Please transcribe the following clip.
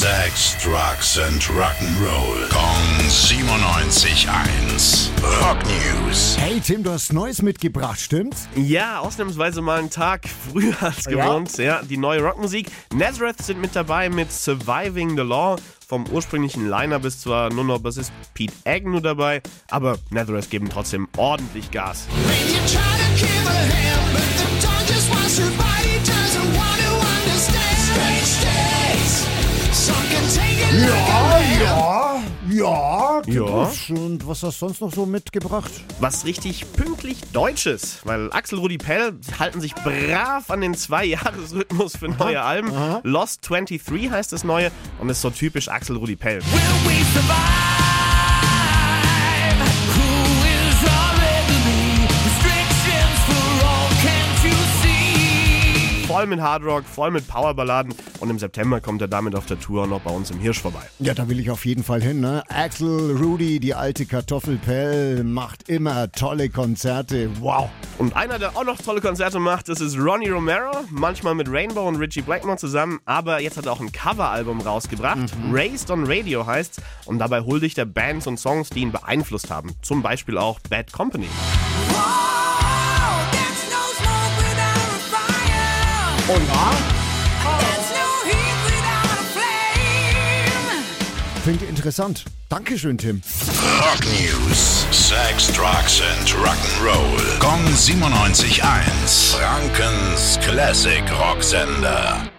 Sex, Drugs and Rock'n'Roll. Kong 97.1. Rock News. Hey Tim, du hast Neues mitgebracht, stimmt's? Ja, ausnahmsweise mal einen Tag früher als Ja? gewohnt. Ja, die neue Rockmusik. Nazareth sind mit dabei mit Surviving the Law. Vom ursprünglichen Line-Up ist zwar nur noch Bassist Pete Agnew dabei, aber Nazareth geben trotzdem ordentlich Gas. When you try to kill him, but the dog just wants ja. Und was hast du sonst noch so mitgebracht? Was richtig pünktlich Deutsches, weil Axel Rudi Pell halten sich brav an den Zwei-Jahres-Rhythmus für neue Alben. Lost 23 heißt das neue und ist so typisch Axel Rudi Pell. Will we survive? Voll mit Hardrock, voll mit Powerballaden und im September kommt er damit auf der Tour noch bei uns im Hirsch vorbei. Ja, da will ich auf jeden Fall hin, ne? Axel, Rudy, die alte Kartoffelpell, macht immer tolle Konzerte. Wow. Und einer, der auch noch tolle Konzerte macht, das ist Ronnie Romero, manchmal mit Rainbow und Richie Blackmore zusammen, aber jetzt hat er auch ein Coveralbum rausgebracht, Raised on Radio heißt's, und dabei huldigt er Bands und Songs, die ihn beeinflusst haben, zum Beispiel auch Bad Company. Oh, Und ja? There's no heat without a flame. Klingt interessant. Dankeschön, Tim. Rock News. Sex, Drugs and Rock'n'Roll. Kong 97.1. Frankens Classic Rocksender.